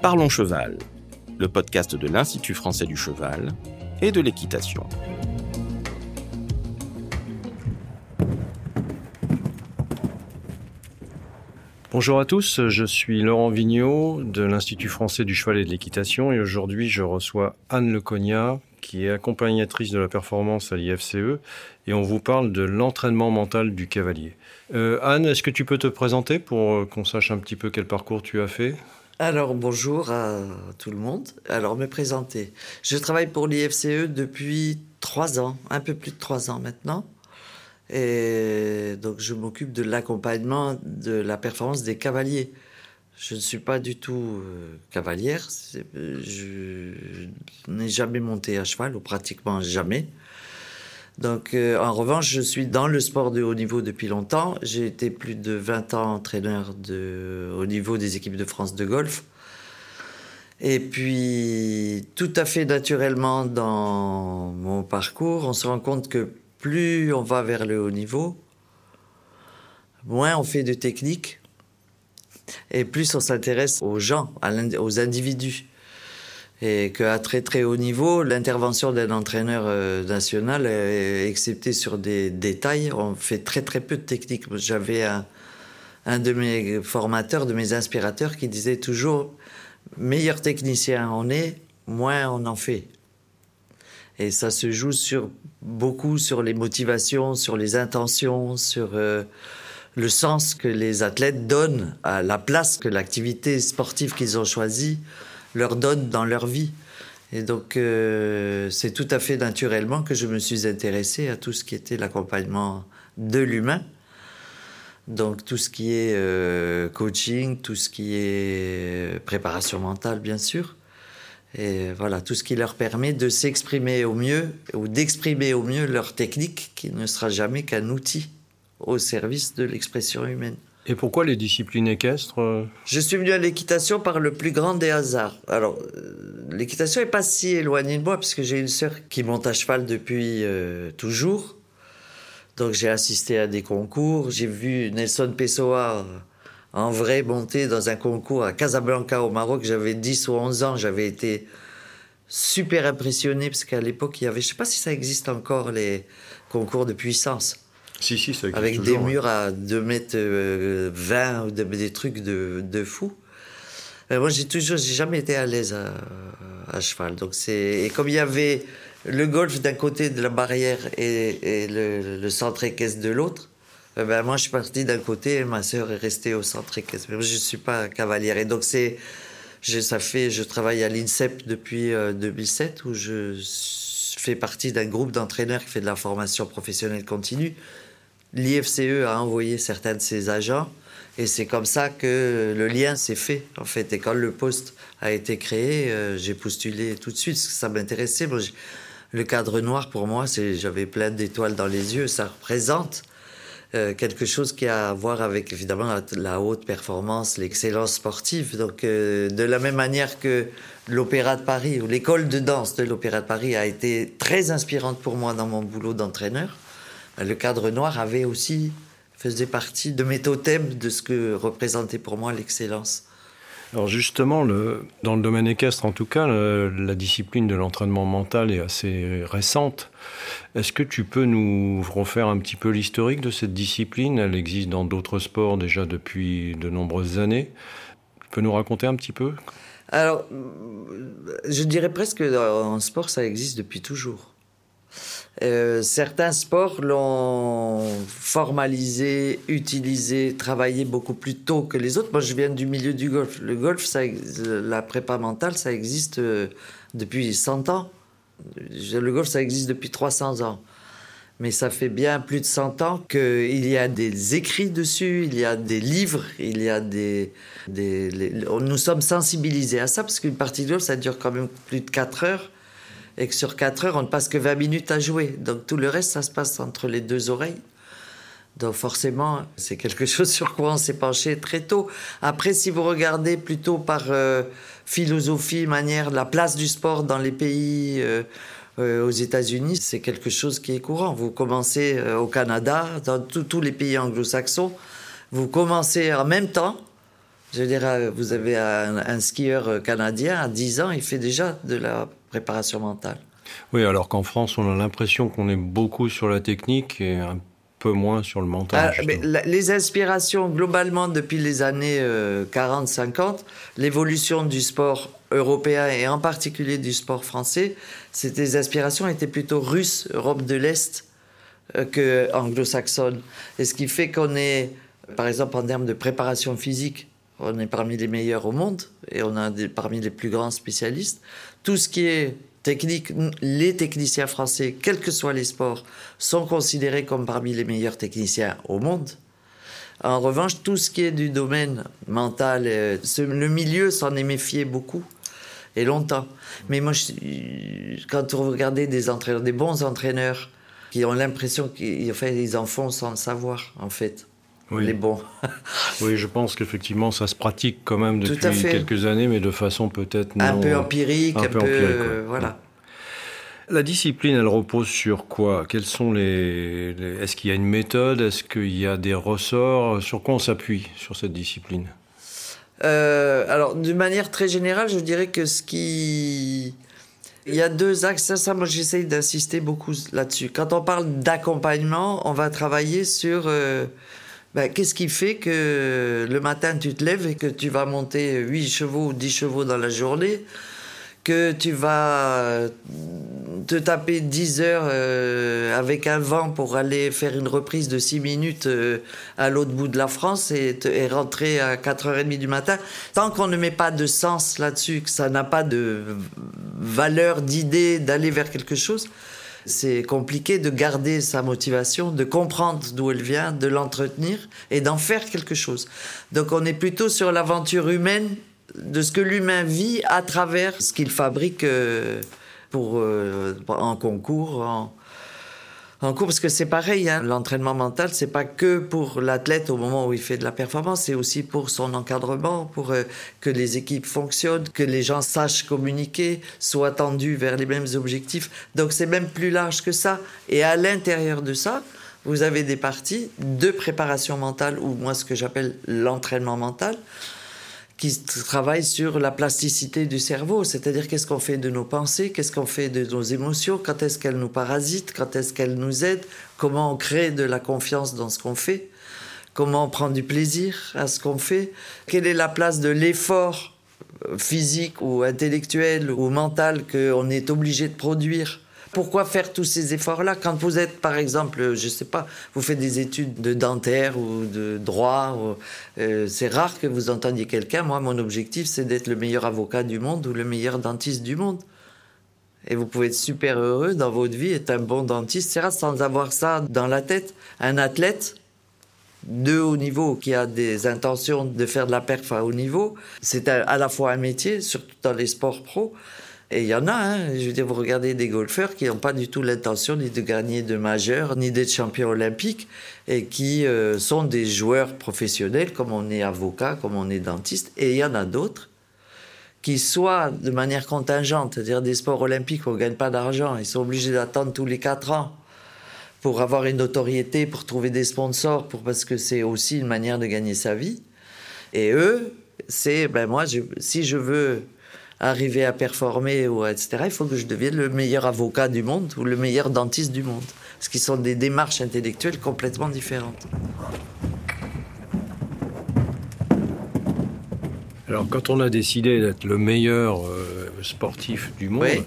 Parlons Cheval, le podcast de l'Institut français du cheval et de l'équitation. Bonjour à tous, je suis Laurent Vigneault de l'Institut français du cheval et de l'équitation et aujourd'hui je reçois Anne Lecognat qui est accompagnatrice de la performance à l'IFCE et on vous parle de l'entraînement mental du cavalier. Euh, Anne, est-ce que tu peux te présenter pour euh, qu'on sache un petit peu quel parcours tu as fait? Alors bonjour à tout le monde. Alors me présenter. Je travaille pour l'IFCE depuis trois ans, un peu plus de trois ans maintenant. Et donc je m'occupe de l'accompagnement de la performance des cavaliers. Je ne suis pas du tout euh, cavalière. Je n'ai jamais monté à cheval, ou pratiquement jamais. Donc, euh, en revanche, je suis dans le sport de haut niveau depuis longtemps. J'ai été plus de 20 ans entraîneur de haut niveau des équipes de France de golf. Et puis, tout à fait naturellement dans mon parcours, on se rend compte que plus on va vers le haut niveau, moins on fait de technique et plus on s'intéresse aux gens, aux individus et qu'à très très haut niveau, l'intervention d'un entraîneur euh, national, excepté sur des détails, on fait très très peu de technique. J'avais un, de mes formateurs, de mes inspirateurs, qui disait toujours meilleur technicien on est, moins on en fait. Et ça se joue sur beaucoup sur les motivations, sur les intentions, sur euh, le sens que les athlètes donnent à la place que l'activité sportive qu'ils ont choisie leur donne dans leur vie. Et donc, euh, c'est tout à fait naturellement que je me suis intéressé à tout ce qui était l'accompagnement de l'humain. Donc, tout ce qui est euh, coaching, tout ce qui est préparation mentale, bien sûr. Et voilà, tout ce qui leur permet de s'exprimer au mieux ou d'exprimer au mieux leur technique qui ne sera jamais qu'un outil au service de l'expression humaine. Et pourquoi les disciplines équestres euh Je suis venu à l'équitation par le plus grand des hasards. Alors, euh, l'équitation n'est pas si éloignée de moi, puisque j'ai une sœur qui monte à cheval depuis euh, toujours. Donc, j'ai assisté à des concours. J'ai vu Nelson Pessoa en vrai monter dans un concours à Casablanca, au Maroc. J'avais 10 ou 11 ans. J'avais été super impressionné, parce qu'à l'époque, il y avait, je ne sais pas si ça existe encore, les concours de puissance. Si, si, ça Avec des murs à 2 mètres 20 euh, ou des trucs de, de fou. Euh, moi, j'ai toujours, j'ai jamais été à l'aise à, cheval. Donc c'est, et comme il y avait le golf d'un côté de la barrière et, le, centre équestre de l'autre, euh, ben moi, je suis parti d'un côté et ma sœur est restée au centre équestre. Mais je suis pas cavalière. Et donc c'est, ça fait, je travaille à l'INSEP depuis 2007 où je fais partie d'un groupe d'entraîneurs qui fait de la formation professionnelle continue l'IFCE a envoyé certains de ses agents et c'est comme ça que le lien s'est fait en fait. Et quand le poste a été créé, euh, j'ai postulé tout de suite parce que ça m'intéressait. le cadre noir pour moi, c'est j'avais plein d'étoiles dans les yeux. Ça représente euh, quelque chose qui a à voir avec évidemment la, haute performance, l'excellence sportive. Donc euh, de la même manière que l'Opéra de Paris ou l'école de danse de l'Opéra de Paris a été très inspirante pour moi dans mon boulot d'entraîneur le cadre noir avait aussi faisait partie de mes totems de ce que représentait pour moi l'excellence. Alors justement, le, dans le domaine équestre en tout cas, la discipline de l'entraînement mental est assez récente. Est-ce que tu peux nous refaire un petit peu l'historique de cette discipline? Elle existe dans d'autres sports déjà depuis de nombreuses années. Tu peux nous raconter un petit peu? Alors, je dirais presque en sport, ça existe depuis toujours. Euh, certains sports l'ont formalisé, utilisé, travaillé beaucoup plus tôt que les autres. Moi, je viens du milieu du golf. Le golf, ça, la prépa mentale, ça existe euh, depuis 100 ans. Le golf, ça existe depuis 300 ans. Mais ça fait bien plus de 100 ans qu'il y a des écrits dessus, il y a des livres, il y a des... nous sommes sensibilisés à ça, parce qu'une partie de golf, ça dure quand même plus de 4 heures et que sur 4 heures, on ne passe que 20 minutes à jouer. Donc tout le reste, ça se passe entre les deux oreilles. Donc forcément, c'est quelque chose sur quoi on s'est penché très tôt. Après, si vous regardez plutôt par euh, philosophie, manière, la place du sport dans les pays, euh, euh, aux États-Unis, c'est quelque chose qui est courant. Vous commencez au Canada, dans tous les pays anglo-saxons, vous commencez en même temps Je veux dire, vous avez un, skieur canadien à 10 ans, il fait déjà de la préparation mentale. Oui, alors qu'en France, on a l'impression qu'on est beaucoup sur la technique et un peu moins sur le mental. Ah, les inspirations, globalement, depuis les années 40-50, euh, l'évolution du sport européen et en particulier du sport français, ces inspirations étaient plutôt russes, Europe de l'Est, euh, que anglo-saxonnes. Et ce qui fait qu'on est, par exemple, en termes de préparation physique, on est parmi les meilleurs au monde et on a des, parmi les plus grands spécialistes. Tout ce qui est technique, les techniciens français, quels que soient les sports, sont considérés comme parmi les meilleurs techniciens au monde. En revanche, tout ce qui est du domaine mental, euh, le milieu s'en est méfié beaucoup et longtemps. Mais moi, quand vous regardez des entraîneurs, des bons entraîneurs, qui ont l'impression qu'ils en font sans le savoir, en fait. Oui. Les bons. oui, je pense qu'effectivement, ça se pratique quand même depuis quelques années, mais de façon peut-être Un peu empirique, un, peu, voilà. La discipline, elle repose sur quoi? Quels sont les, Est-ce qu'il y a une méthode? Est-ce qu'il y a des ressorts? Sur quoi on s'appuie sur cette discipline? Euh, Alors, d'une manière très générale, je dirais que ce qui il y a deux axes. Ça, moi, j'essaye d'insister beaucoup là-dessus. Quand on parle d'accompagnement, on va travailler sur euh, ben, qu'est-ce qui fait que le matin, tu te lèves et que tu vas monter 8 chevaux ou 10 chevaux dans la journée que tu vas te taper 10 heures euh, avec un vent pour aller faire une reprise de 6 minutes euh, à l'autre bout de la France et, et, rentrer à 4h30 du matin? Tant qu'on ne met pas de sens là-dessus, que ça n'a pas de valeur, d'idée d'aller vers quelque chose, c'est compliqué de garder sa motivation, de comprendre d'où elle vient, de l'entretenir et d'en faire quelque chose. Donc on est plutôt sur l'aventure humaine de ce que l'humain vit à travers ce qu'il fabrique euh, pour, euh, en concours, cours, parce que c'est pareil, hein, l'entraînement mental, c'est pas que pour l'athlète au moment où il fait de la performance, c'est aussi pour son encadrement, pour euh, que les équipes fonctionnent, que les gens sachent communiquer, soient tendus vers les mêmes objectifs. Donc c'est même plus large que ça. Et à l'intérieur de ça, vous avez des parties de préparation mentale, ou moi ce que j'appelle l'entraînement mental, qui travaille sur la plasticité du cerveau, c'est-à-dire qu'est-ce qu'on fait de nos pensées, qu'est-ce qu'on fait de nos émotions, quand est-ce qu'elles nous parasitent, quand est-ce qu'elles nous aident, comment on crée de la confiance dans ce qu'on fait, comment on prend du plaisir à ce qu'on fait, quelle est la place de l'effort physique ou intellectuel ou mental qu'on est obligé de produire pourquoi faire tous ces efforts-là quand vous êtes, par exemple, je ne sais pas, vous faites des études de dentaire ou de droit, euh, c'est rare que vous entendiez quelqu'un. Moi, mon objectif, c'est d'être le meilleur avocat du monde ou le meilleur dentiste du monde. Et vous pouvez être super heureux dans votre vie, être un bon dentiste, rare sans avoir ça dans la tête. Un athlète de haut niveau qui a des intentions de faire de la perf à haut niveau, c'est à la fois un métier, surtout dans les sports pros, et il y en a, hein, je veux dire, vous regardez des golfeurs qui n'ont pas du tout l'intention ni de gagner de majeur, ni d'être champion olympique, et qui euh, sont des joueurs professionnels, comme on est avocat, comme on est dentiste. Et il y en a d'autres qui, soit de manière contingente, c'est-à-dire des sports olympiques où on ne gagne pas d'argent, ils sont obligés d'attendre tous les quatre ans pour avoir une notoriété, pour trouver des sponsors, pour, parce que c'est aussi une manière de gagner sa vie. Et eux, c'est, ben moi, si je veux arriver à performer, ou etc., il faut que je devienne le meilleur avocat du monde ou le meilleur dentiste du monde. Ce qui sont des démarches intellectuelles complètement différentes. Alors, quand on a décidé d'être le meilleur euh, sportif du monde,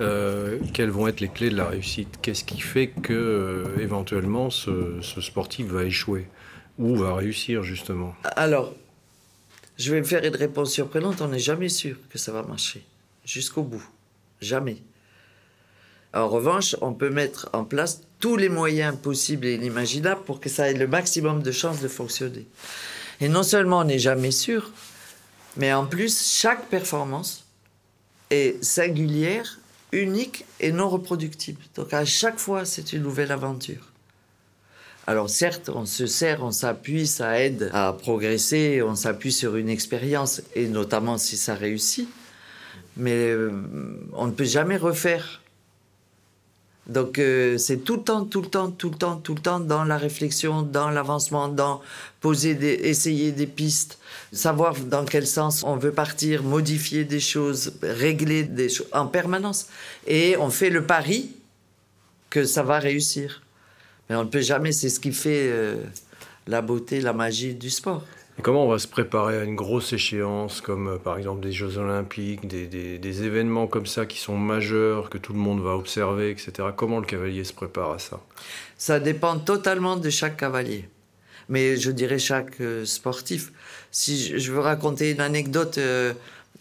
euh, quelles vont être les clés de la réussite? Qu'est-ce qui fait que, euh, éventuellement, ce, ce, sportif va échouer? Ou va réussir, justement? Alors, je vais me faire une réponse surprenante, on n'est jamais sûr que ça va marcher. Jusqu'au bout. Jamais. En revanche, on peut mettre en place tous les moyens possibles et inimaginables pour que ça ait le maximum de chances de fonctionner. Et non seulement on n'est jamais sûr, mais en plus, chaque performance est singulière, unique et non reproductible. Donc à chaque fois, c'est une nouvelle aventure. Alors certes, on se sert, on s'appuie, ça aide à progresser, on s'appuie sur une expérience, et notamment si ça réussit, mais euh, on ne peut jamais refaire Donc euh, c'est tout le temps, tout le temps, tout le temps, tout le temps dans la réflexion, dans l'avancement, dans poser des, essayer des pistes, savoir dans quel sens on veut partir, modifier des choses, régler des choses en permanence. Et on fait le pari que ça va réussir. Mais on ne peut jamais, c'est ce qui fait euh, la beauté, la magie du sport. Et comment on va se préparer à une grosse échéance comme euh, par exemple des Jeux Olympiques, des, des, événements comme ça qui sont majeurs, que tout le monde va observer, etc. Comment le cavalier se prépare à ça? Ça dépend totalement de chaque cavalier. Mais je dirais chaque euh, sportif. Si je veux raconter une anecdote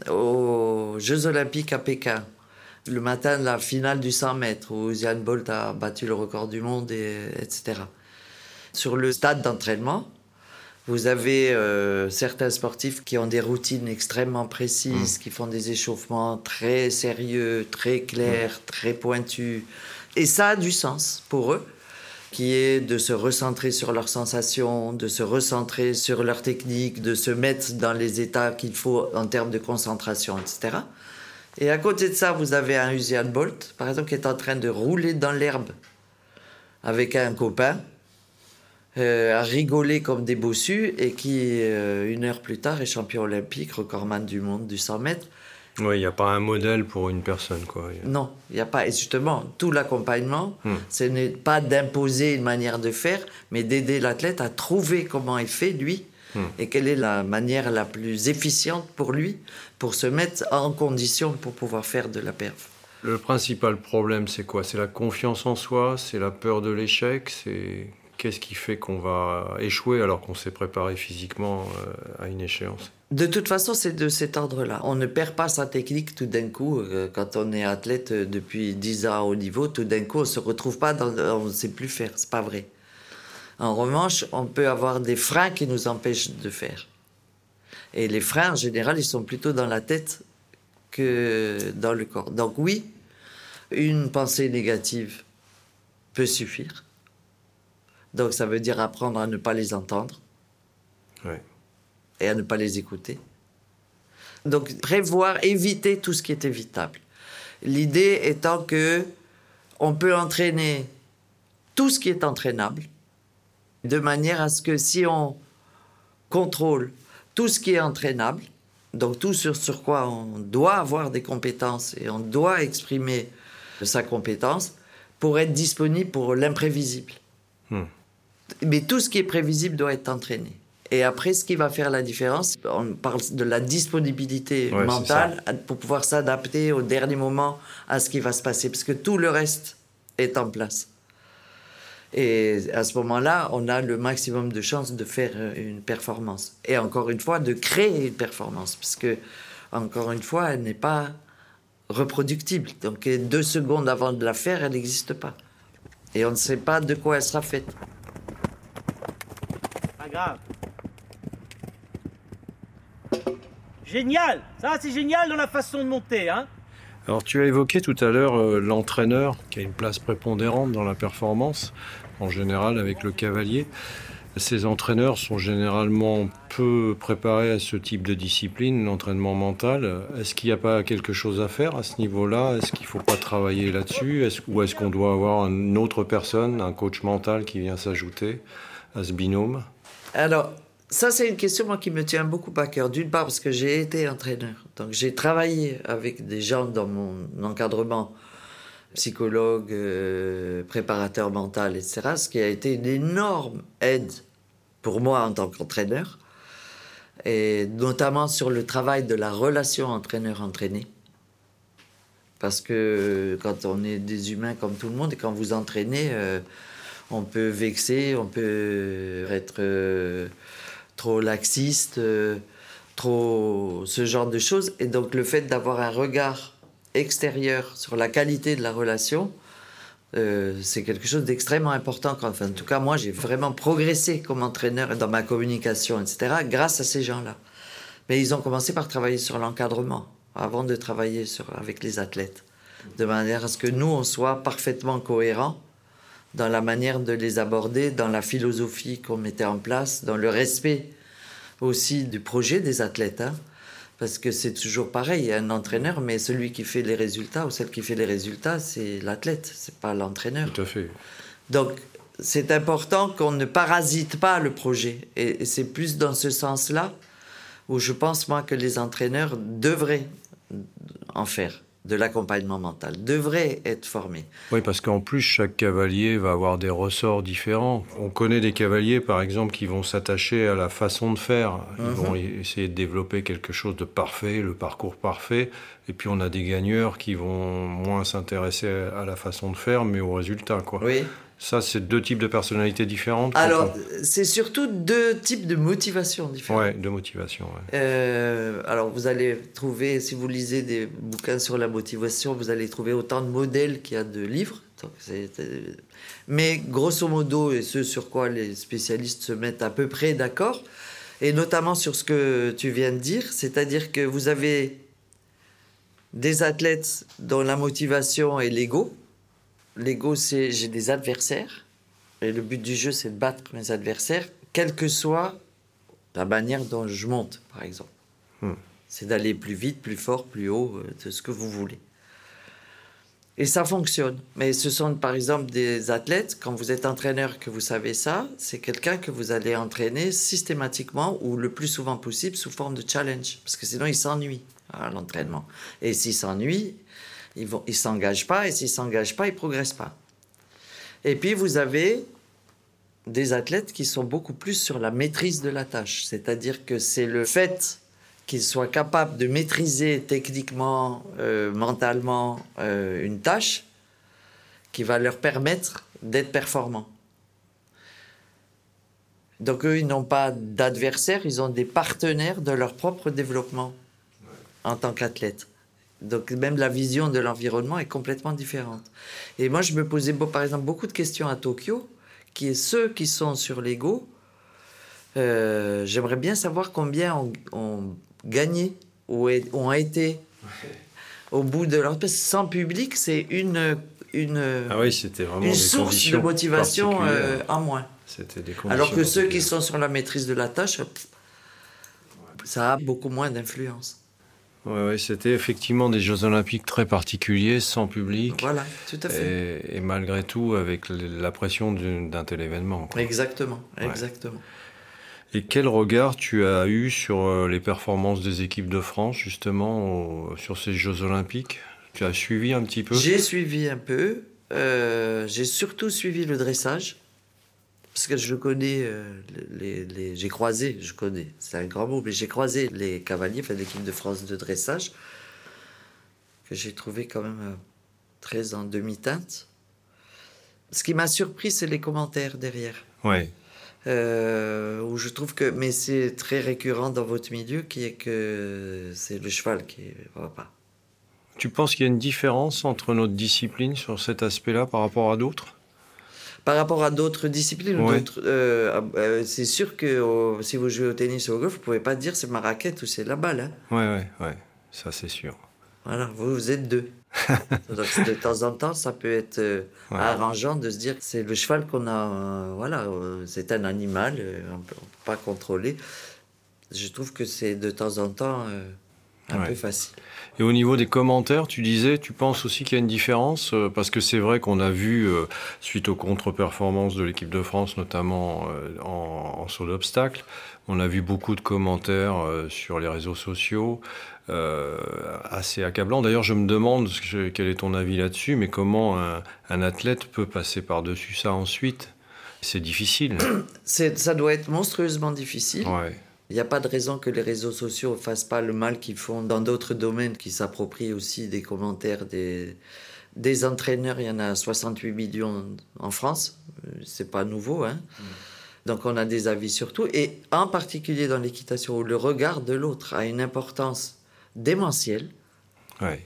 aux Jeux Olympiques à Pékin, le matin de la finale du 100 mètres où Usain Bolt a battu le record du monde, et, etc. Sur le stade d'entraînement, vous avez euh, certains sportifs qui ont des routines extrêmement précises, mm. qui font des échauffements très sérieux, très clairs, mm. très pointus. Et ça a du sens pour eux, qui est de se recentrer sur leurs sensations, de se recentrer sur leur technique, de se mettre dans les états qu'il faut en termes de concentration, etc. Et à côté de ça, vous avez un Usain Bolt, par exemple, qui est en train de rouler dans l'herbe avec un copain euh, a rigolé comme des bossus et qui, euh, une heure plus tard, est champion olympique, recordman du monde du 100 mètres. Oui, il n'y a pas un modèle pour une personne, quoi. Non, il n'y a pas. Et justement, tout l'accompagnement, hmm. ce n'est pas d'imposer une manière de faire, mais d'aider l'athlète à trouver comment il fait, lui, hmm. et quelle est la manière la plus efficiente pour lui, pour se mettre en condition pour pouvoir faire de la perf? Le principal problème, c'est quoi? C'est la confiance en soi, c'est la peur de l'échec, c'est Qu'est-ce qui fait qu'on va échouer alors qu'on s'est préparé physiquement euh, à une échéance? De toute façon, c'est de cet ordre-là. On ne perd pas sa technique tout d'un coup. Euh, quand on est athlète depuis 10 ans au niveau, tout d'un coup, on ne se retrouve pas dans. On ne sait plus faire. C'est pas vrai. En revanche, on peut avoir des freins qui nous empêchent de faire. Et les freins, en général, ils sont plutôt dans la tête que dans le corps. Donc oui, une pensée négative peut suffire. Donc ça veut dire apprendre à ne pas les entendre et à ne pas les écouter. Donc prévoir, éviter tout ce qui est évitable. L'idée étant que on peut entraîner tout ce qui est entraînable de manière à ce que si on contrôle tout ce qui est entraînable, donc tout sur, sur quoi on doit avoir des compétences et on doit exprimer sa compétence pour être disponible pour l'imprévisible. Hmm mais tout ce qui est prévisible doit être entraîné. Et après, ce qui va faire la différence, on parle de la disponibilité mentale pour pouvoir s'adapter au dernier moment à ce qui va se passer, parce que tout le reste est en place. Et à ce moment-là, on a le maximum de chances de faire une performance. Et encore une fois, de créer une performance, parce que, encore une fois, elle n'est pas reproductible. Donc, deux secondes avant de la faire, elle n'existe pas. Et on ne sait pas de quoi elle sera faite grave. Génial Ça, c'est génial dans la façon de monter, hein alors tu as évoqué tout à l'heure euh, l'entraîneur qui a une place prépondérante dans la performance, en général avec le cavalier. Ces entraîneurs sont généralement peu préparés à ce type de discipline, l'entraînement mental. Est-ce qu'il n'y a pas quelque chose à faire à ce niveau-là? Est-ce qu'il ne faut pas travailler là-dessus? Ou est-ce qu'on doit avoir une autre personne, un coach mental qui vient s'ajouter à ce binôme? Alors, ça, c'est une question qui me tient beaucoup à cœur. D'une part, parce que j'ai été entraîneur. Donc, j'ai travaillé avec des gens dans mon encadrement, psychologue, euh, préparateur mental, etc., ce qui a été une énorme aide pour moi en tant qu'entraîneur, et notamment sur le travail de la relation entraîneur-entraîné. Parce que quand on est des humains comme tout le monde et quand vous entraînez, euh, on peut vexer, on peut être euh, trop laxiste, trop ce genre de choses. Et donc le fait d'avoir un regard extérieur sur la qualité de la relation, euh, c'est quelque chose d'extrêmement important. Enfin, en tout cas, moi, j'ai vraiment progressé comme entraîneur dans ma communication, etc., grâce à ces gens-là. Mais ils ont commencé par travailler sur l'encadrement avant de travailler avec les athlètes, de manière à ce que nous, on soit parfaitement cohérents dans la manière de les aborder, dans la philosophie qu'on mettait en place, dans le respect aussi du projet des athlètes. Hein. Parce que c'est toujours pareil, il y a un entraîneur, mais celui qui fait les résultats ou celle qui fait les résultats, c'est l'athlète, c'est pas l'entraîneur. Tout à fait. Donc, c'est important qu'on ne parasite pas le projet. Et, et c'est plus dans ce sens-là où je pense, moi, que les entraîneurs devraient en faire de l'accompagnement mental, devraient être formés. Oui, parce qu'en plus, chaque cavalier va avoir des ressorts différents. On connaît des cavaliers, par exemple, qui vont s'attacher à la façon de faire. Ils Mhm. vont essayer de développer quelque chose de parfait, le parcours parfait. Et puis, on a des gagneurs qui vont moins s'intéresser à la façon de faire, mais au résultat, quoi. Oui. Ça, c'est deux types de personnalités différentes. Alors, c'est surtout deux types de motivation on- différentes. Ouais, de motivation. ouais. Euh, alors, vous allez trouver, si vous lisez des bouquins sur la motivation, vous allez trouver autant de modèles qu'il y a de livres. Donc, Mais grosso modo, et ce sur quoi les spécialistes se mettent à peu près d'accord, et notamment sur ce que tu viens de dire, c'est-à-dire que vous avez des athlètes dont la motivation est l'ego. L'ego, c'est j'ai des adversaires, et le but du jeu, c'est de battre mes adversaires, quelle que soit la manière dont je monte, par exemple. Hmm. C'est d'aller plus vite, plus fort, plus haut, euh, de ce que vous voulez. Et ça fonctionne. Mais ce sont par exemple des athlètes, quand vous êtes entraîneur, que vous savez ça, c'est quelqu'un que vous allez entraîner systématiquement ou le plus souvent possible sous forme de challenge. Parce que sinon, il s'ennuie à l'entraînement. Et s'il s'ennuie, il ne s'engage pas. Et s'il ne s'engage pas, il ne progresse pas. Et puis, vous avez des athlètes qui sont beaucoup plus sur la maîtrise de la tâche. C'est-à-dire que c'est le fait qu'ils soient capables de maîtriser techniquement, euh, mentalement euh, une tâche qui va leur permettre d'être performants. Donc eux, ils n'ont pas d'adversaires, ils ont des partenaires de leur propre développement en tant qu'athlète. Donc même la vision de l'environnement est complètement différente. Et moi, je me posais par exemple beaucoup de questions à Tokyo, qui est ceux qui sont sur l'ego. Euh, J'aimerais bien savoir combien ont, ont gagné ou ont été au bout de leur... Parce que sans public, c'est une, une, Ah oui, c'était vraiment une des source de motivation euh, en moins. Des Alors que ceux qui sont sur la maîtrise de la tâche, ça a beaucoup moins d'influence. Ouais, ouais, c'était effectivement des Jeux Olympiques très particuliers, sans public. Voilà, tout à fait. Et, et malgré tout, avec la pression d'un tel événement. quoi. Exactement, Ouais. exactement. Et quel regard tu as eu sur euh, les performances des équipes de France, justement, au- sur ces Jeux Olympiques? Tu as suivi un petit peu? J'ai suivi un peu. euh, j'ai surtout suivi le dressage. Parce que je connais, euh, les, les- j'ai croisé, je connais, c'est un grand mot, mais j'ai croisé les cavaliers, enfin l'équipe de France de dressage, que j'ai trouvé quand même euh, très en demi-teinte. Ce qui m'a surpris, c'est les commentaires derrière. Ouais. Euh, où je trouve que, mais c'est très récurrent dans votre milieu, qui est que c'est le cheval qui ne va pas. Tu penses qu'il y a une différence entre notre discipline sur cet aspect-là par rapport à d'autres? Par rapport à d'autres disciplines, ou Ouais. d'autres, euh, euh, c'est sûr que euh, si vous jouez au tennis ou au golf, vous pouvez pas dire c'est ma raquette ou c'est la balle. hein. Ouais, ouais, ouais. Ça, c'est sûr. Voilà, vous, vous êtes deux. Donc de temps en temps, ça peut être euh, Ouais. arrangeant de se dire que c'est le cheval qu'on a. euh, voilà, euh, c'est un animal, euh, on on peut pas contrôler. Je trouve que c'est de temps en temps euh, un Ouais. peu facile. Et au niveau des commentaires, tu disais, tu penses aussi qu'il y a une différence euh, Parce que c'est vrai qu'on a vu, euh, suite aux contre-performances de l'équipe de France, notamment euh, en, en saut d'obstacle, on a vu beaucoup de commentaires euh, sur les réseaux sociaux, euh, assez accablants. D'ailleurs, je me demande quel est ton avis là-dessus, mais comment un, un athlète peut passer par-dessus ça ensuite C'est difficile. Ça doit être monstrueusement difficile. Ouais. Il n'y a pas de raison que les réseaux sociaux ne fassent pas le mal qu'ils font dans d'autres domaines, qui s'approprient aussi des commentaires des, des entraîneurs. Il y en a 68 millions en France. C'est pas nouveau. Hein? Donc on a des avis sur tout. Et en particulier dans l'équitation, où le regard de l'autre a une importance démentielle, Ouais.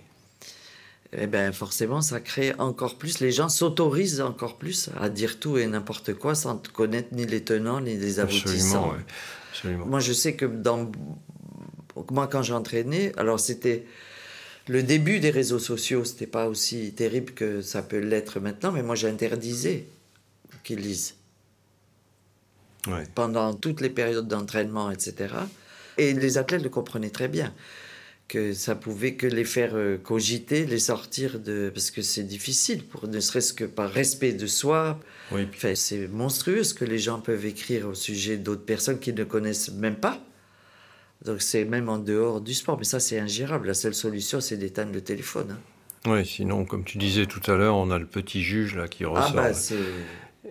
eh ben forcément, ça crée encore plus. Les gens s'autorisent encore plus à dire tout et n'importe quoi sans connaître ni les tenants ni les aboutissants. Absolument, ouais. Absolument. Moi, je sais que dans. Moi, quand j'entraînais, alors c'était. Le début des réseaux sociaux, c'était pas aussi terrible que ça peut l'être maintenant, mais moi, j'interdisais qu'ils lisent. Ouais. Pendant toutes les périodes d'entraînement, etc., Et les athlètes le comprenaient très bien que ça pouvait que les faire euh, cogiter, les sortir de... Parce que c'est difficile, pour, ne serait-ce que par respect de soi. Oui. Enfin, c'est monstrueux ce que les gens peuvent écrire au sujet d'autres personnes qu'ils ne connaissent même pas. Donc c'est même en dehors du sport. Mais ça, c'est ingérable. La seule solution, c'est d'éteindre le téléphone. hein. Oui, sinon, comme tu disais tout à l'heure, on a le petit juge là qui Ah ressort. bah, c'est...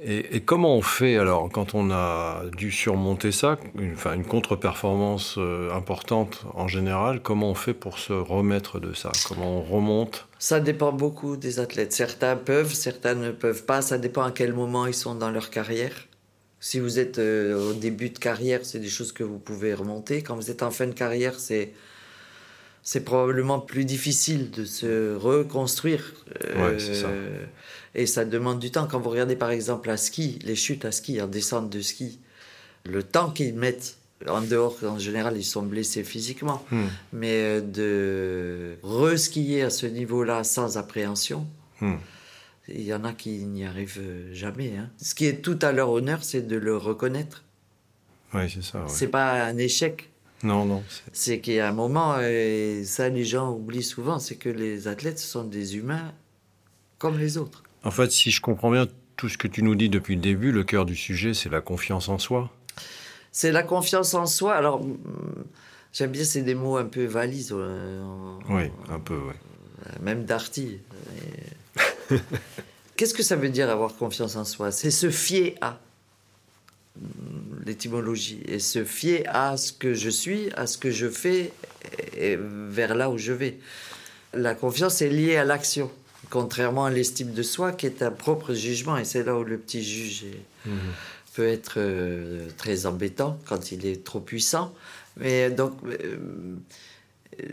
Et, comment on fait alors quand on a dû surmonter ça, une, une contre-performance euh, importante en général, comment on fait pour se remettre de ça? Comment on remonte? Ça dépend beaucoup des athlètes. Certains peuvent, certains ne peuvent pas. Ça dépend à quel moment ils sont dans leur carrière. Si vous êtes euh, au début de carrière, c'est des choses que vous pouvez remonter. Quand vous êtes en fin de carrière, c'est c'est probablement plus difficile de se reconstruire. Euh, Ouais, ça. Et ça demande du temps. Quand vous regardez par exemple à ski, les chutes à ski, en descente de ski, le temps qu'ils mettent en dehors, en général, ils sont blessés physiquement. Hmm. Mais euh, de reskier à ce niveau-là sans appréhension, Hmm. il y en a qui n'y arrivent jamais. hein. Ce qui est tout à leur honneur, c'est de le reconnaître. Oui, c'est ça. ouais. C'est pas un échec. Non, non. c'est- qu'il y a un moment, et ça les gens oublient souvent, c'est que les athlètes ce sont des humains comme les autres. En fait, si je comprends bien tout ce que tu nous dis depuis le début, le cœur du sujet, c'est la confiance en soi. C'est la confiance en soi. Alors, hum, j'aime bien, c'est des mots un peu valises, euh, Oui, un peu, oui. même Darty. Qu'est-ce que ça veut dire avoir confiance en soi? C'est se fier à l'étymologie et se fier à ce que je suis, à ce que je fais et vers là où je vais. La confiance est liée à l'action, contrairement à l'estime de soi qui est un propre jugement et c'est là où le petit juge est- peut être euh, très embêtant quand il est trop puissant. Mais donc, euh,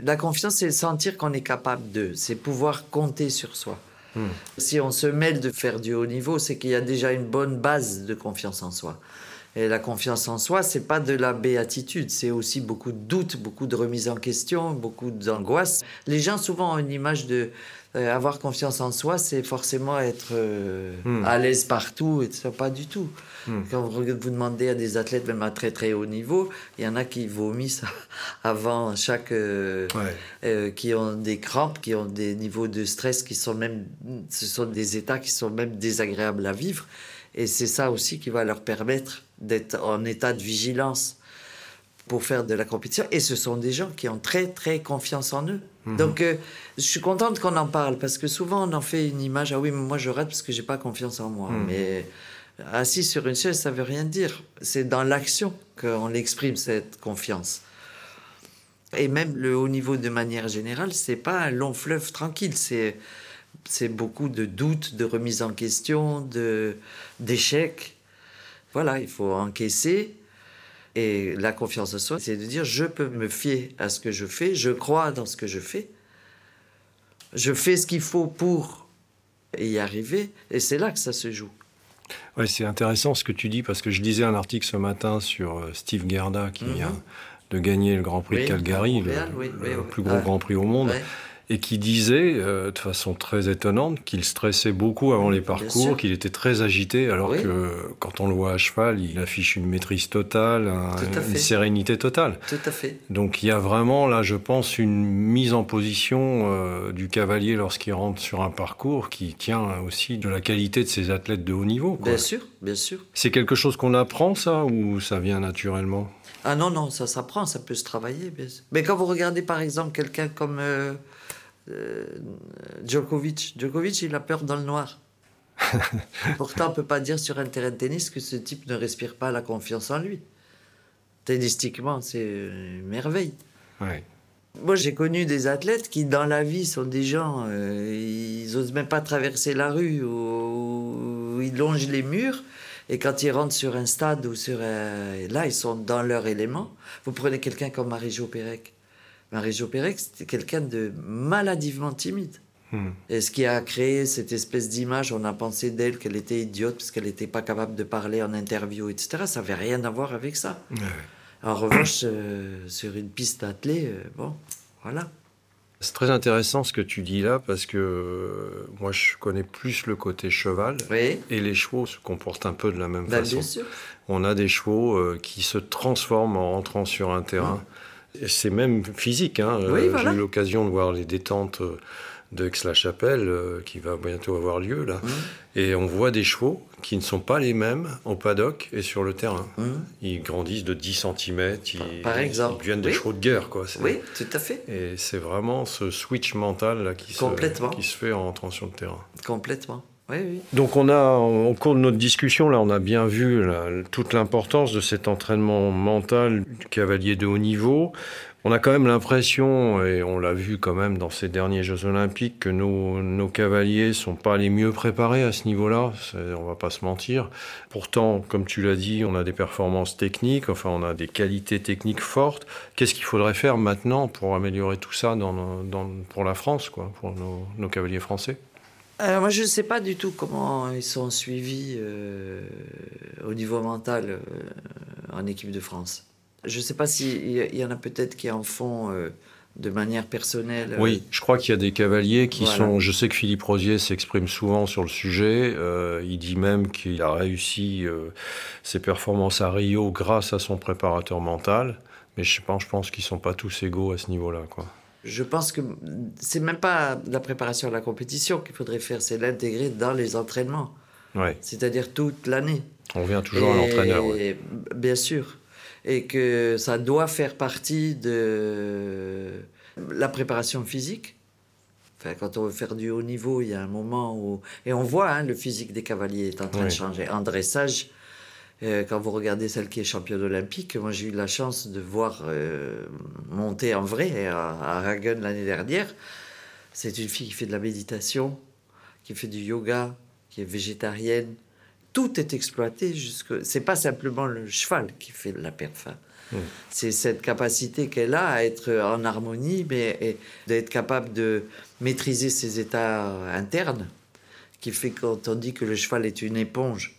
la confiance, c'est sentir qu'on est capable de, c'est pouvoir compter sur soi. Hmm. Si on se mêle de faire du haut niveau, c'est qu'il y a déjà une bonne base de confiance en soi. Et la confiance en soi, c'est pas de la béatitude, c'est aussi beaucoup de doutes, beaucoup de remises en question, beaucoup d'angoisse. Les gens souvent ont une image de euh, avoir confiance en soi, c'est forcément être euh, Hmm. à l'aise partout, et ça pas du tout. Hmm. Quand vous, vous demandez à des athlètes, même à très très haut niveau, il y en a qui vomissent avant chaque euh, Ouais. qui ont des crampes, qui ont des niveaux de stress qui sont même, ce sont des états qui sont même désagréables à vivre. Et c'est ça aussi qui va leur permettre d'être en état de vigilance pour faire de la compétition. Et ce sont des gens qui ont très très confiance en eux. Donc euh, je suis contente qu'on en parle parce que souvent on en fait une image. Ah oui, mais moi je rate parce que j'ai pas confiance en moi. Mhm. Mais assis sur une chaise, ça veut rien dire. C'est dans l'action qu'on exprime cette confiance. Et même le haut niveau de manière générale, c'est pas un long fleuve tranquille. C'est c'est beaucoup de doutes, de remises en question, de d'échecs. Voilà, il faut encaisser. Et la confiance en soi, c'est de dire je peux me fier à ce que je fais, je crois dans ce que je fais, je fais ce qu'il faut pour y arriver, et c'est là que ça se joue. Ouais, c'est intéressant ce que tu dis parce que je lisais un article ce matin sur euh, Steve Gerda qui Mhm. vient de gagner le Grand Prix Oui, de Calgary, le, oui, plus gros Ouais. Grand Prix au monde, Ouais. Et qui disait euh, de façon très étonnante qu'il stressait beaucoup avant les parcours, qu'il était très agité, alors Oui. que quand on le voit à cheval, il affiche une maîtrise totale, un- une sérénité totale. Tout à fait. Donc il y a vraiment là, je pense, une mise en position euh, du cavalier lorsqu'il rentre sur un parcours qui tient aussi de la qualité de ses athlètes de haut niveau. quoi. Bien sûr, bien sûr. C'est quelque chose qu'on apprend, ça, ou ça vient naturellement? Ah non, non, ça s'apprend, ça peut se travailler. bien sûr. Mais quand vous regardez par exemple quelqu'un comme euh, euh, Djokovic, Djokovic, il a peur dans le noir. Pourtant, on ne peut pas dire sur un terrain de tennis que ce type ne respire pas la confiance en lui. Tennistiquement, c'est une merveille. Ouais. Moi, j'ai connu des athlètes qui, dans la vie, sont des gens, euh, ils osent même pas traverser la rue ou, ou ils longent les murs. Et quand ils rentrent sur un stade ou sur un... Là, ils sont dans leur élément. Vous prenez quelqu'un comme Marie-Jo Pérec. Marie-Jo Pérec, c'était quelqu'un de maladivement timide. Hmm. Et ce qui a créé cette espèce d'image, on a pensé d'elle qu'elle était idiote parce qu'elle n'était pas capable de parler en interview, etc. Ça n'avait rien à voir avec ça. En revanche, euh, sur une piste attelée, euh, bon, voilà. C'est très intéressant ce que tu dis là, parce que euh, moi, je connais plus le côté cheval. Oui, Et les chevaux se comportent un peu de la même bah, façon. bien sûr. On a des chevaux qui se transforment en rentrant sur un terrain. C'est même physique. Hein. Oui, Euh, voilà. J'ai eu l'occasion de voir les détentes euh, de Aix-la-Chapelle, euh, qui va bientôt avoir lieu là. Mmh. Et on voit des chevaux qui ne sont pas les mêmes au paddock et sur le terrain. Mmh. Ils grandissent de 10 cm, ils, Par exemple. ils deviennent des Oui. chevaux de guerre. Quoi. Oui, tout à fait. Et c'est vraiment ce switch mental là, qui, se, Complètement. qui se fait en entrant sur le terrain. Complètement. Donc on a, au cours de notre discussion, là, on a bien vu toute l'importance de cet entraînement mental du cavalier de haut niveau. On a quand même l'impression, et on l'a vu quand même dans ces derniers Jeux Olympiques, que nos, nos cavaliers sont pas les mieux préparés à ce niveau-là. On va pas se mentir. Pourtant, comme tu l'as dit, on a des performances techniques, enfin on a des qualités techniques fortes. Qu'est-ce qu'il faudrait faire maintenant pour améliorer tout ça pour la France, quoi, pour nos cavaliers français? Alors moi, je ne sais pas du tout comment ils sont suivis euh, au niveau mental euh, en équipe de France. Je ne sais pas s'il y, y en a peut-être qui en font euh, de manière personnelle. Oui, je crois qu'il y a des cavaliers qui Voilà. sont. Je sais que Philippe Rosier s'exprime souvent sur le sujet. il dit même qu'il a réussi ses performances à Rio grâce à son préparateur mental. Mais je sais pas, je pense qu'ils sont pas tous égaux à ce niveau-là, quoi. Je pense que c'est même pas la préparation à la compétition qu'il faudrait faire, c'est l'intégrer dans les entraînements, Ouais, c'est-à-dire toute l'année. on revient toujours à l'entraîneur. ouais. Bien sûr. Et que ça doit faire partie de la préparation physique. Enfin, quand on veut faire du haut niveau, il y a un moment où... Et on voit, hein, le physique des cavaliers est en train de changer. En dressage, euh, quand vous regardez celle qui est championne olympique, moi j'ai eu la chance de voir euh, monter en vrai à, à Hagen l'année dernière. C'est une fille qui fait de la méditation, qui fait du yoga, qui est végétarienne. Tout est exploité jusque. C'est pas simplement le cheval qui fait de la perf. hein. Mm. C'est cette capacité qu'elle a à être en harmonie, mais d'être capable de maîtriser ses états internes, qui fait quand on dit que le cheval est une éponge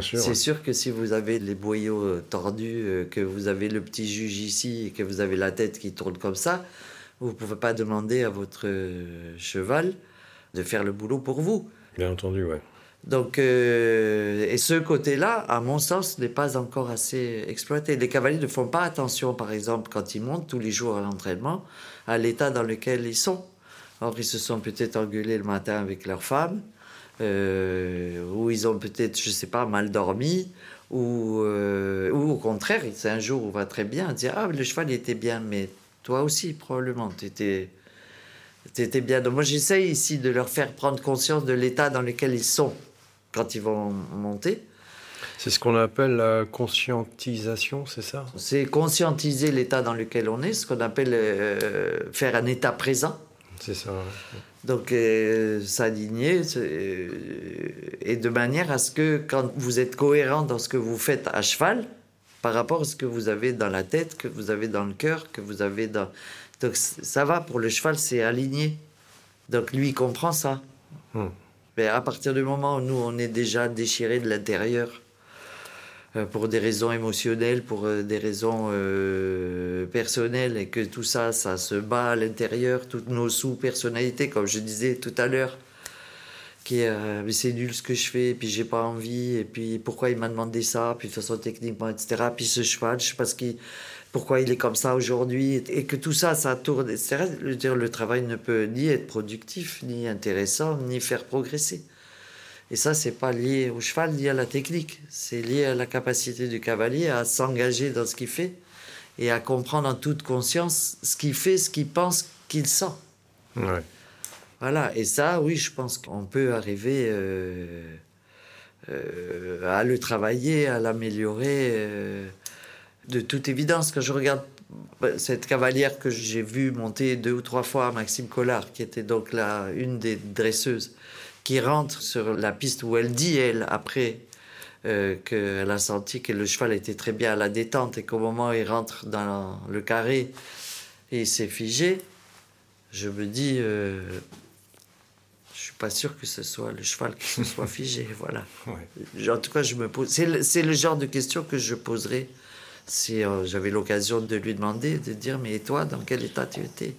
sûr. c'est ouais. sûr que si vous avez les boyaux euh, tordus, euh, que vous avez le petit juge ici et que vous avez la tête qui tourne comme ça, vous ne pouvez pas demander à votre euh, cheval de faire le boulot pour vous. Bien entendu, ouais. Donc, euh, et ce côté-là, à mon sens, n'est pas encore assez exploité. Les cavaliers ne font pas attention, par exemple, quand ils montent tous les jours à l'entraînement, à l'état dans lequel ils sont. Or, ils se sont peut-être engueulés le matin avec leur femme, euh, ou ils ont peut-être, je sais pas, mal dormi, ou, euh, ou au contraire, c'est un jour où va très bien, dire Ah, le cheval était bien, mais toi aussi, probablement, tu étais. T'étais bien. Donc moi, j'essaye ici de leur faire prendre conscience de l'état dans lequel ils sont quand ils vont monter. C'est ce qu'on appelle la conscientisation, c'est ça? C'est conscientiser l'état dans lequel on est, ce qu'on appelle euh, faire un état présent. C'est ça. ouais. Donc euh, s'aligner euh, et de manière à ce que quand vous êtes cohérent dans ce que vous faites à cheval par rapport à ce que vous avez dans la tête, que vous avez dans le cœur, que vous avez dans... Donc ça va, pour le cheval, c'est aligné. Donc lui, il comprend ça. Hmm. Mais à partir du moment où nous, on est déjà déchiré de l'intérieur, pour des raisons émotionnelles, pour euh, des raisons euh, personnelles, et que tout ça, ça se bat à l'intérieur, toutes nos sous-personnalités, comme je disais tout à l'heure, qui est, euh, mais c'est nul ce que je fais, puis j'ai pas envie, et puis pourquoi il m'a demandé ça, puis de toute façon techniquement, etc. Puis ce cheval, je sais pas ce qui, pourquoi il est comme ça aujourd'hui, et que tout ça, ça tourne, etc. Dire, le travail ne peut ni être productif, ni intéressant, ni faire progresser. Et ça, c'est pas lié au cheval, lié à la technique. C'est lié à la capacité du cavalier à s'engager dans ce qu'il fait et à comprendre en toute conscience ce qu'il fait, ce qu'il pense, qu'il sent. Ouais. Voilà. Et ça, oui, je pense qu'on peut arriver euh, euh, à le travailler, à l'améliorer. euh, de toute évidence, quand je regarde cette cavalière que j'ai vue monter deux ou trois fois, Maxime Collard, qui était donc là une des dresseuses, qui rentre sur la piste où elle dit, elle, après, euh, qu'elle a senti que le cheval était très bien à la détente et qu'au moment où il rentre dans le carré et il s'est figé, je me dis, euh, je suis pas sûr que ce soit le cheval qui se soit figé, voilà. Ouais. En tout cas, je me pose. C'est le, genre de question que je poserais si euh, j'avais l'occasion de lui demander, de dire Mais toi, dans quel état tu étais?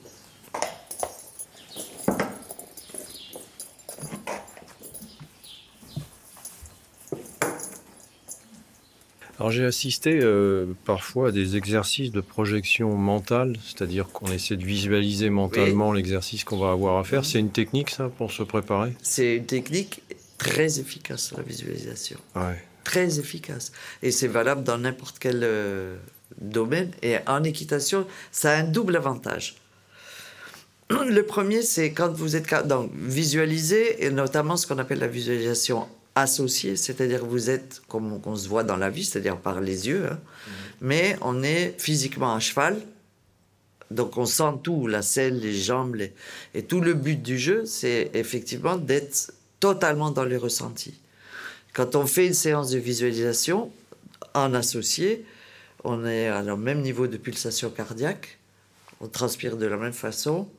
Alors j'ai assisté euh, parfois à des exercices de projection mentale, c'est-à-dire qu'on essaie de visualiser mentalement l'exercice qu'on va avoir à faire. C'est une technique ça pour se préparer? C'est une technique très efficace la visualisation. Ouais. Très efficace. Et c'est valable dans n'importe quel euh, domaine. Et en équitation, ça a un double avantage. Le premier, c'est quand vous êtes donc visualiser, et notamment ce qu'on appelle la visualisation associé, c'est-à-dire vous êtes comme on se voit dans la vie, c'est-à-dire par les yeux, hein. mais on est physiquement à cheval, donc on sent tout, la selle, les jambes, et tout le but du jeu, c'est effectivement d'être totalement dans les ressentis. Quand on fait une séance de visualisation en associé, on est à le même niveau de pulsation cardiaque, on transpire de la même façon,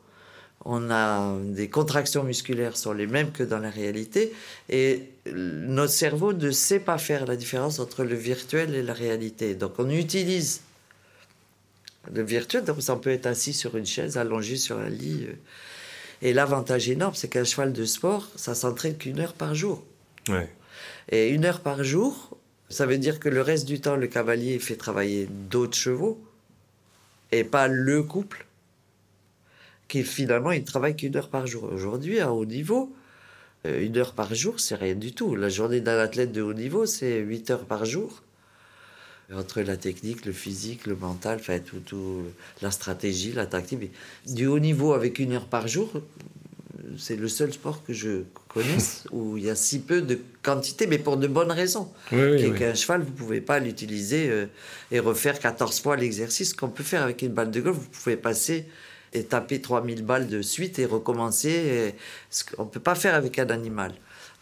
on a des contractions musculaires sont les mêmes que dans la réalité et notre cerveau ne sait pas faire la différence entre le virtuel et la réalité. Donc on utilise le virtuel, donc ça peut être assis sur une chaise, allongé sur un lit. Euh. Et l'avantage énorme, c'est qu'un cheval de sport, ça s'entraîne qu'une heure par jour. Et une heure par jour, ça veut dire que le reste du temps, le cavalier fait travailler d'autres chevaux et pas le couple qui finalement, il travaille qu'une heure par jour. Aujourd'hui, à haut niveau, euh, une heure par jour, c'est rien du tout. La journée d'un athlète de haut niveau, c'est huit heures par jour. Entre la technique, le physique, le mental, enfin, tout, tout, la stratégie, la tactique. Du haut niveau avec une heure par jour, c'est le seul sport que je connaisse où il y a si peu de quantité, mais pour de bonnes raisons. Oui, Qu'un cheval, vous ne pouvez pas l'utiliser euh, et refaire 14 fois l'exercice qu'on peut faire avec une balle de golf. Vous pouvez passer et taper 3000 balles de suite et recommencer. On ne peut pas faire avec un animal.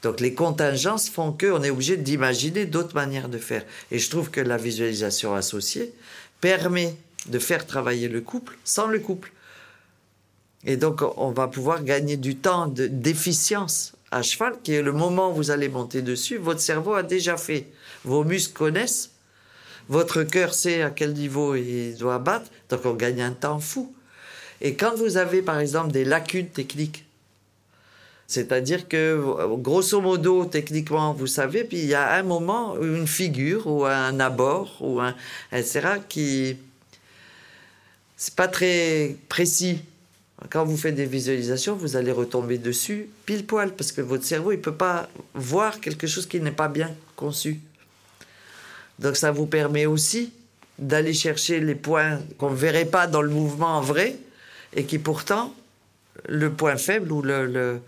Donc les contingences font qu'on est obligé d'imaginer d'autres manières de faire. Et je trouve que la visualisation associée permet de faire travailler le couple sans le couple. Et donc on va pouvoir gagner du temps d'efficience à cheval, qui est le moment où vous allez monter dessus, votre cerveau a déjà fait. Vos muscles connaissent, votre cœur sait à quel niveau il doit battre, donc on gagne un temps fou. Et quand vous avez, par exemple, des lacunes techniques, c'est-à-dire que, grosso modo, techniquement, vous savez, puis il y a un moment, une figure ou un abord ou un etc. qui c'est pas très précis. Quand vous faites des visualisations, vous allez retomber dessus pile poil parce que votre cerveau il peut pas voir quelque chose qui n'est pas bien conçu. Donc ça vous permet aussi d'aller chercher les points qu'on ne verrait pas dans le mouvement en vrai et qui pourtant, le point faible ou le...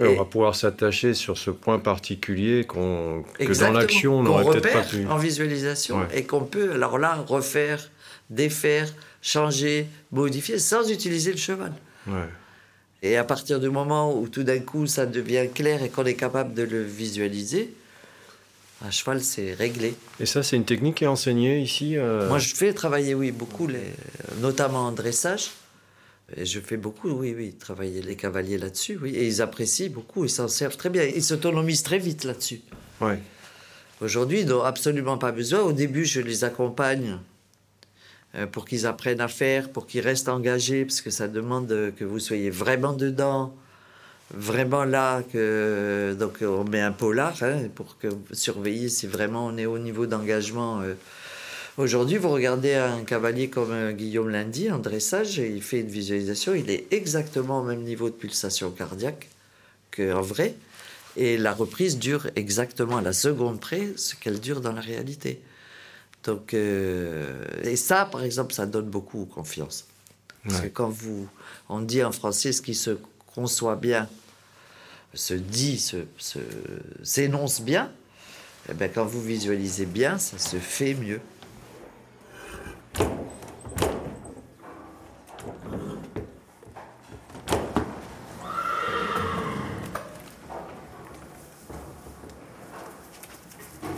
on va pouvoir s'attacher sur ce point particulier qu'on, que dans l'action on n'aurait peut-être pas pu. en visualisation et qu'on peut alors là refaire, défaire, changer, modifier sans utiliser le cheval. Et à partir du moment où tout d'un coup ça devient clair et qu'on est capable de le visualiser, à cheval, c'est réglé. Et ça, c'est une technique qui est enseignée ici euh Moi, je fais travailler, oui, beaucoup, les, notamment en dressage. Et je fais beaucoup, oui, oui, travailler les cavaliers là-dessus, oui. Et ils apprécient beaucoup, ils s'en servent très bien. Ils s'autonomisent très vite là-dessus. Ouais. Aujourd'hui, ils n'ont absolument pas besoin. Au début, je les accompagne euh, pour qu'ils apprennent à faire, pour qu'ils restent engagés, parce que ça demande que vous soyez vraiment dedans, vraiment là. Que, donc, on met un polar hein, pour que surveiller si vraiment on est au niveau d'engagement. Euh, Aujourd'hui, vous regardez un cavalier comme euh, Guillaume Lundy en dressage, et il fait une visualisation, il est exactement au même niveau de pulsation cardiaque qu'en vrai, et la reprise dure exactement à la seconde près ce qu'elle dure dans la réalité. Donc, euh, et ça, par exemple, ça donne beaucoup confiance. Parce que quand vous, on dit en français ce qui se conçoit bien, se dit, s'énonce se, bien, et eh bien, quand vous visualisez bien, ça se fait mieux.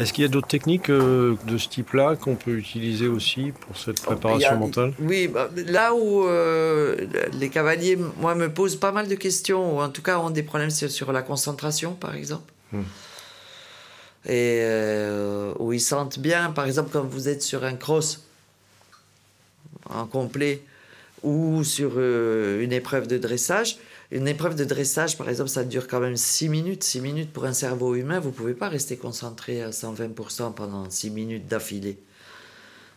Est-ce qu'il y a d'autres techniques euh, de ce type-là qu'on peut utiliser aussi pour cette préparation mentale? Oui, bah, là où euh, les cavaliers, moi, me posent pas mal de questions, ou en tout cas ont des problèmes sur la concentration, par exemple. Hmm. Et euh, où ils sentent bien, par exemple, quand vous êtes sur un cross en complet ou sur une épreuve de dressage, Une épreuve de dressage, par exemple, ça dure quand même 6 minutes. 6 minutes pour un cerveau humain, vous ne pouvez pas rester concentré à 120% pendant 6 minutes d'affilée.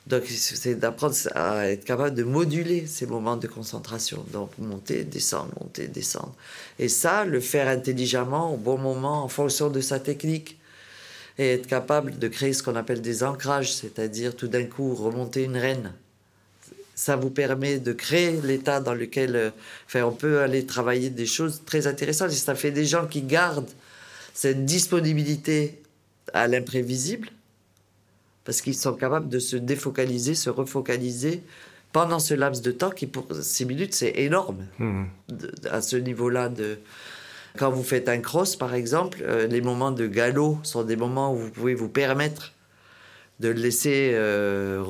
Donc, c'est d'apprendre à être capable de moduler ces moments de concentration. Donc, monter, descendre, monter, descendre. Et ça, le faire intelligemment, au bon moment, en fonction de sa technique. Et être capable de créer ce qu'on appelle des ancrages, c'est-à-dire tout d'un coup remonter une reine. Ça vous permet de créer l'état dans lequel euh, enfin, on peut aller travailler des choses très intéressantes. Et ça fait des gens qui gardent cette disponibilité à l'imprévisible parce qu'ils sont capables de se défocaliser, se refocaliser pendant ce laps de temps qui, pour 6 minutes, c'est énorme Hmm. de- à ce niveau-là. De... Quand vous faites un cross, par exemple, euh, les moments de galop sont des moments où vous pouvez vous permettre de laisser, euh,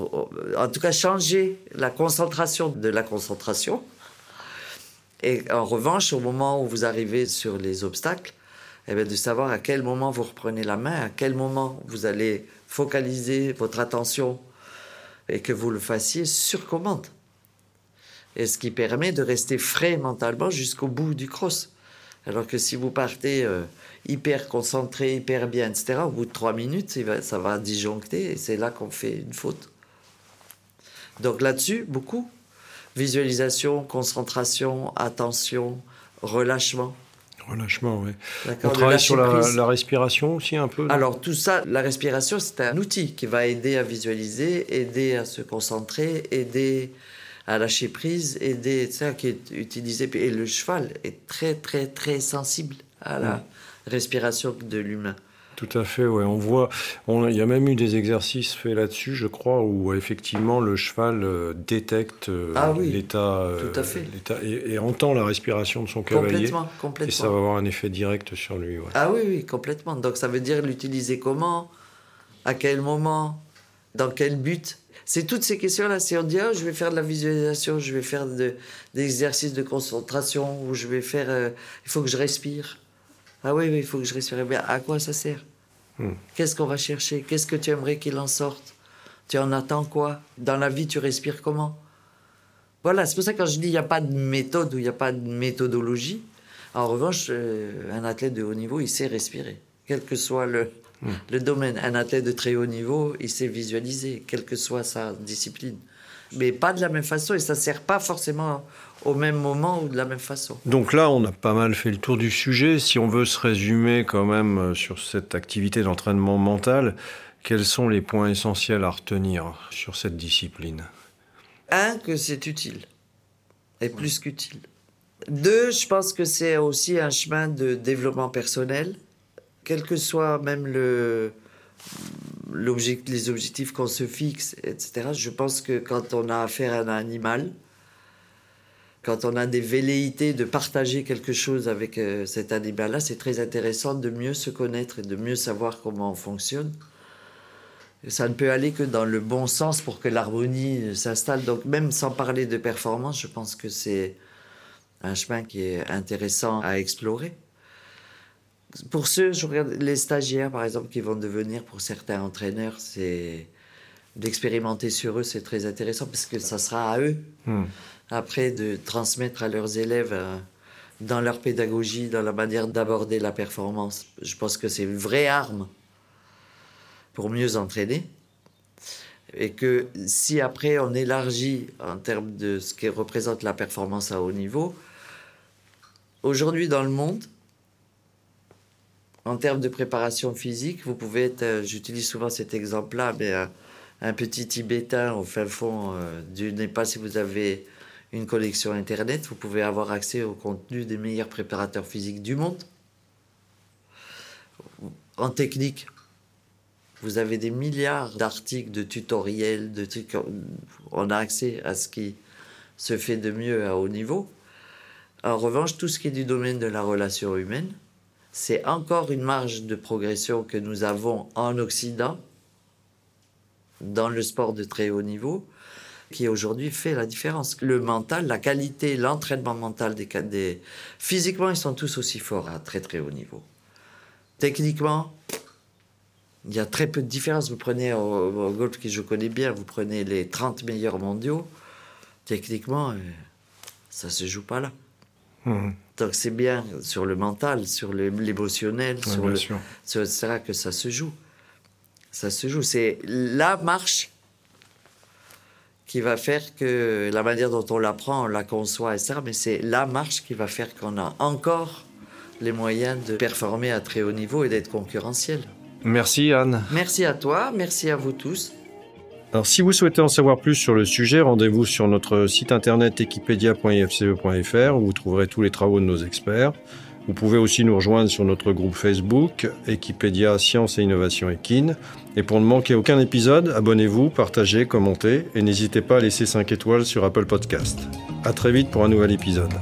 en tout cas, changer la concentration de la concentration. Et en revanche, au moment où vous arrivez sur les obstacles, eh bien, de savoir à quel moment vous reprenez la main, à quel moment vous allez focaliser votre attention et que vous le fassiez sur commande. Et ce qui permet de rester frais mentalement jusqu'au bout du cross. Alors que si vous partez euh, hyper concentré, hyper bien, etc., au bout de trois minutes, ça va disjoncter et c'est là qu'on fait une faute. Donc là-dessus, beaucoup. Visualisation, concentration, attention, relâchement. Relâchement, oui. On le travaille sur la, la respiration aussi un peu Alors tout ça, la respiration, c'est un outil qui va aider à visualiser, aider à se concentrer, aider à lâcher prise, aider, ça qui est utilisé. Et le cheval est très très très sensible à la respiration de l'humain. Tout à fait, ouais. On voit, il y a même eu des exercices faits là-dessus, je crois, où effectivement le cheval euh, détecte euh, Ah oui, l'état, euh, tout à fait. l'état- et, et entend la respiration de son cavalier, Complètement, et ça va complètement. avoir un effet direct sur lui. ouais. Ah oui, oui, complètement. Donc ça veut dire l'utiliser comment, à quel moment, dans quel but? C'est toutes ces questions-là. Si on dit, ah, je vais faire de la visualisation, je vais faire de- des exercices de concentration, ou je vais faire, euh, il faut que je respire. Ah oui, oui, il faut que je respire. Eh bien, à quoi ça sert? Hmm. Qu'est-ce qu'on va chercher? Qu'est-ce que tu aimerais qu'il en sorte? Tu en attends quoi? Dans la vie, tu respires comment? Voilà, c'est pour ça que quand je dis il n'y a pas de méthode ou il n'y a pas de méthodologie, en revanche, euh, un athlète de haut niveau, il sait respirer, quel que soit le, le domaine. Un athlète de très haut niveau, il sait visualiser, quelle que soit sa discipline. Mais pas de la même façon, et ça ne sert pas forcément au même moment ou de la même façon. Donc là, on a pas mal fait le tour du sujet. Si on veut se résumer quand même euh, sur cette activité d'entraînement mental, quels sont les points essentiels à retenir sur cette discipline? Un, que c'est utile, et plus qu'utile. Deux, je pense que c'est aussi un chemin de développement personnel, quel que soit même le, les objectifs qu'on se fixe, etc. Je pense que quand on a affaire à un animal, quand on a des velléités de partager quelque chose avec euh, cet animal-là, c'est très intéressant de mieux se connaître et de mieux savoir comment on fonctionne. Ça ne peut aller que dans le bon sens pour que l'harmonie s'installe. Donc même sans parler de performance, je pense que c'est un chemin qui est intéressant à explorer. Pour ceux, je regarde les stagiaires par exemple qui vont devenir pour certains entraîneurs, c'est d'expérimenter sur eux, c'est très intéressant parce que ça sera à eux Hmm. après de transmettre à leurs élèves euh, dans leur pédagogie, dans la manière d'aborder la performance. Je pense que c'est une vraie arme pour mieux entraîner. Et que si après on élargit en termes de ce qui représente la performance à haut niveau, aujourd'hui dans le monde, en termes de préparation physique, vous pouvez être, euh, j'utilise souvent cet exemple-là, mais un, un petit Tibétain au fin fond euh, du Népal, si vous avez une connexion Internet, vous pouvez avoir accès au contenu des meilleurs préparateurs physiques du monde. En technique, vous avez des milliards d'articles, de tutoriels, de trucs. On a accès à ce qui se fait de mieux à haut niveau. En revanche, tout ce qui est du domaine de la relation humaine, c'est encore une marge de progression que nous avons en Occident, dans le sport de très haut niveau, qui aujourd'hui fait la différence. Le mental, la qualité, l'entraînement mental des, des... Physiquement, ils sont tous aussi forts à très très haut niveau. Techniquement, il y a très peu de différence. Vous prenez au, au golf que je connais bien, vous prenez les 30 meilleurs mondiaux. Techniquement, euh, ça se joue pas là. Mhm. Donc c'est bien sur le mental, sur l'émotionnel, Ouais, sur le, sur etc. que ça se joue. Ça se joue. C'est la marche qui va faire que la manière dont on l'apprend, on la conçoit, etc. Mais c'est la marche qui va faire qu'on a encore les moyens de performer à très haut niveau et d'être concurrentiel. Merci Anne. Merci à toi, merci à vous tous. Alors si vous souhaitez en savoir plus sur le sujet, rendez-vous sur notre site internet equipedia.ifce.fr où vous trouverez tous les travaux de nos experts. Vous pouvez aussi nous rejoindre sur notre groupe Facebook Equipedia Science et Innovation Equine. Et pour ne manquer aucun épisode, abonnez-vous, partagez, commentez et n'hésitez pas à laisser 5 étoiles sur Apple Podcast. À très vite pour un nouvel épisode.